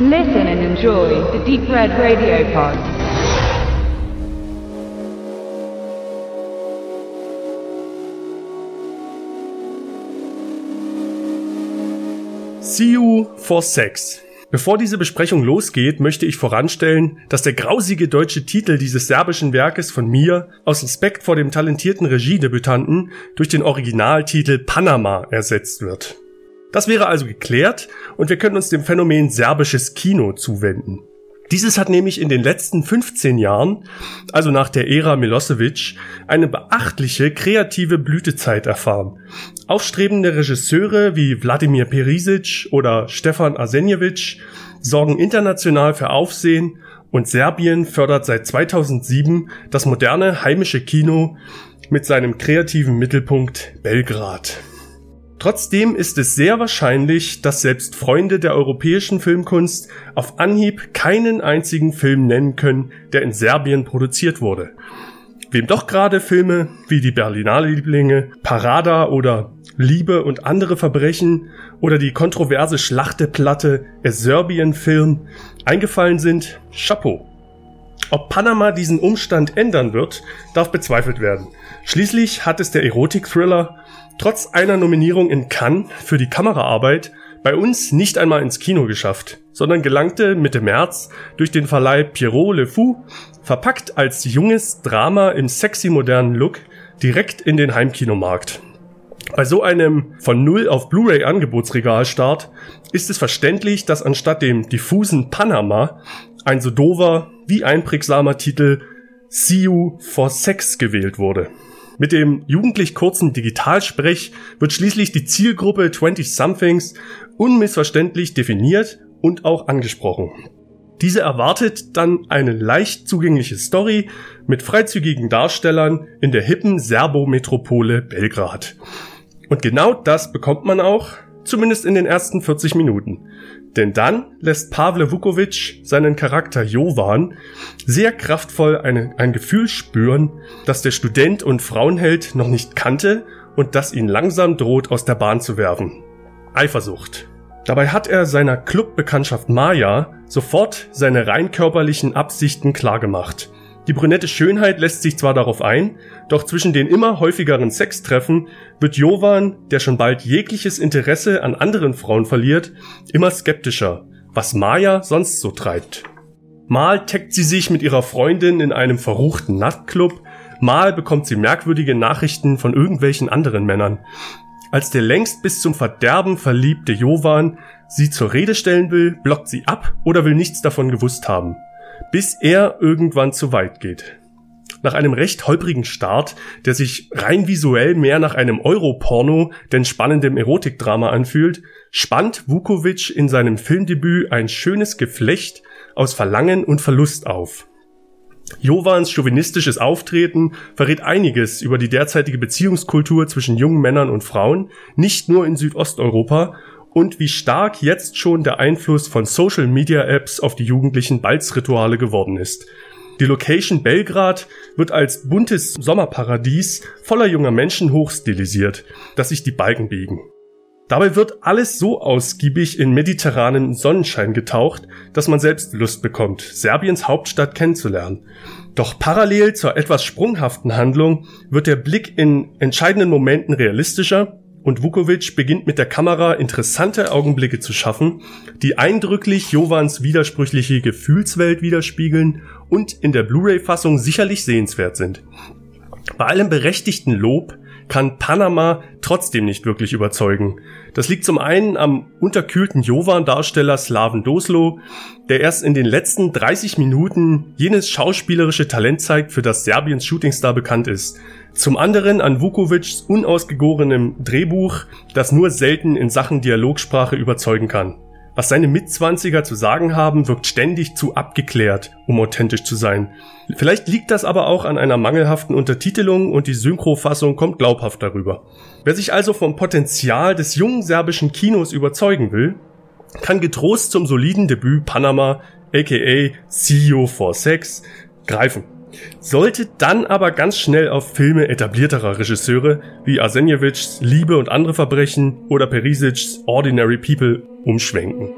Listen and enjoy the Deep Red Radio Pod. See You for Sex. Bevor diese Besprechung losgeht, möchte ich voranstellen, dass der grausige deutsche Titel dieses serbischen Werkes von mir aus Respekt vor dem talentierten Regiedebütanten durch den Originaltitel Panama ersetzt wird. Das wäre also geklärt und wir können uns dem Phänomen serbisches Kino zuwenden. Dieses hat nämlich in den letzten 15 Jahren, also nach der Ära Milosevic, eine beachtliche kreative Blütezeit erfahren. Aufstrebende Regisseure wie Wladimir Perisic oder Stefan Arsenjevic sorgen international für Aufsehen und Serbien fördert seit 2007 das moderne heimische Kino mit seinem kreativen Mittelpunkt Belgrad. Trotzdem ist es sehr wahrscheinlich, dass selbst Freunde der europäischen Filmkunst auf Anhieb keinen einzigen Film nennen können, der in Serbien produziert wurde. Wem doch gerade Filme wie die Berlinale Lieblinge, Parada oder Liebe und andere Verbrechen oder die kontroverse Schlachteplatte A Serbian Film eingefallen sind, Chapeau. Ob Panama diesen Umstand ändern wird, darf bezweifelt werden. Schließlich hat es der Erotik-Thriller trotz einer Nominierung in Cannes für die Kameraarbeit bei uns nicht einmal ins Kino geschafft, sondern gelangte Mitte März durch den Verleih Pierrot Le Fou, verpackt als junges Drama im sexy modernen Look, direkt in den Heimkinomarkt. Bei so einem von Null auf Blu-ray Angebotsregalstart ist es verständlich, dass anstatt dem diffusen Panama ein so dover wie einprägsamer Titel See You for Sex gewählt wurde. Mit dem jugendlich kurzen Digitalsprech wird schließlich die Zielgruppe 20-somethings unmissverständlich definiert und auch angesprochen. Diese erwartet dann eine leicht zugängliche Story mit freizügigen Darstellern in der hippen Serbo-Metropole Belgrad. Und genau das bekommt man auch, zumindest in den ersten 40 Minuten. Denn dann lässt Pavle Vukovic seinen Charakter Jovan sehr kraftvoll eine, ein Gefühl spüren, das der Student und Frauenheld noch nicht kannte und das ihn langsam droht aus der Bahn zu werfen. Eifersucht. Dabei hat er seiner Clubbekanntschaft Maya sofort seine rein körperlichen Absichten klargemacht. Die brünette Schönheit lässt sich zwar darauf ein, doch zwischen den immer häufigeren Sextreffen wird Jovan, der schon bald jegliches Interesse an anderen Frauen verliert, immer skeptischer, was Maya sonst so treibt. Mal taggt sie sich mit ihrer Freundin in einem verruchten Nachtclub, mal bekommt sie merkwürdige Nachrichten von irgendwelchen anderen Männern. Als der längst bis zum Verderben verliebte Jovan sie zur Rede stellen will, blockt sie ab oder will nichts davon gewusst haben bis er irgendwann zu weit geht. Nach einem recht holprigen Start, der sich rein visuell mehr nach einem Europorno denn spannendem Erotikdrama anfühlt, spannt Vukovic in seinem Filmdebüt ein schönes Geflecht aus Verlangen und Verlust auf. Jovans chauvinistisches Auftreten verrät einiges über die derzeitige Beziehungskultur zwischen jungen Männern und Frauen, nicht nur in Südosteuropa, und wie stark jetzt schon der Einfluss von Social Media Apps auf die jugendlichen Balzrituale geworden ist. Die Location Belgrad wird als buntes Sommerparadies voller junger Menschen hochstilisiert, dass sich die Balken biegen. Dabei wird alles so ausgiebig in mediterranen Sonnenschein getaucht, dass man selbst Lust bekommt, Serbiens Hauptstadt kennenzulernen. Doch parallel zur etwas sprunghaften Handlung wird der Blick in entscheidenden Momenten realistischer und Vukovic beginnt mit der Kamera interessante Augenblicke zu schaffen, die eindrücklich Jovans widersprüchliche Gefühlswelt widerspiegeln und in der Blu-ray-Fassung sicherlich sehenswert sind. Bei allem berechtigten Lob kann Panama trotzdem nicht wirklich überzeugen. Das liegt zum einen am unterkühlten Jovan-Darsteller Slaven Doslo, der erst in den letzten 30 Minuten jenes schauspielerische Talent zeigt, für das Serbiens Shootingstar bekannt ist. Zum anderen an Vukovics unausgegorenem Drehbuch, das nur selten in Sachen Dialogsprache überzeugen kann. Was seine Mitzwanziger zu sagen haben, wirkt ständig zu abgeklärt, um authentisch zu sein. Vielleicht liegt das aber auch an einer mangelhaften Untertitelung und die Synchrofassung kommt glaubhaft darüber. Wer sich also vom Potenzial des jungen serbischen Kinos überzeugen will, kann getrost zum soliden Debüt Panama aka CEO for Sex greifen. Sollte dann aber ganz schnell auf Filme etablierterer Regisseure wie Arsenjevics Liebe und andere Verbrechen oder Perisic's Ordinary People umschwenken.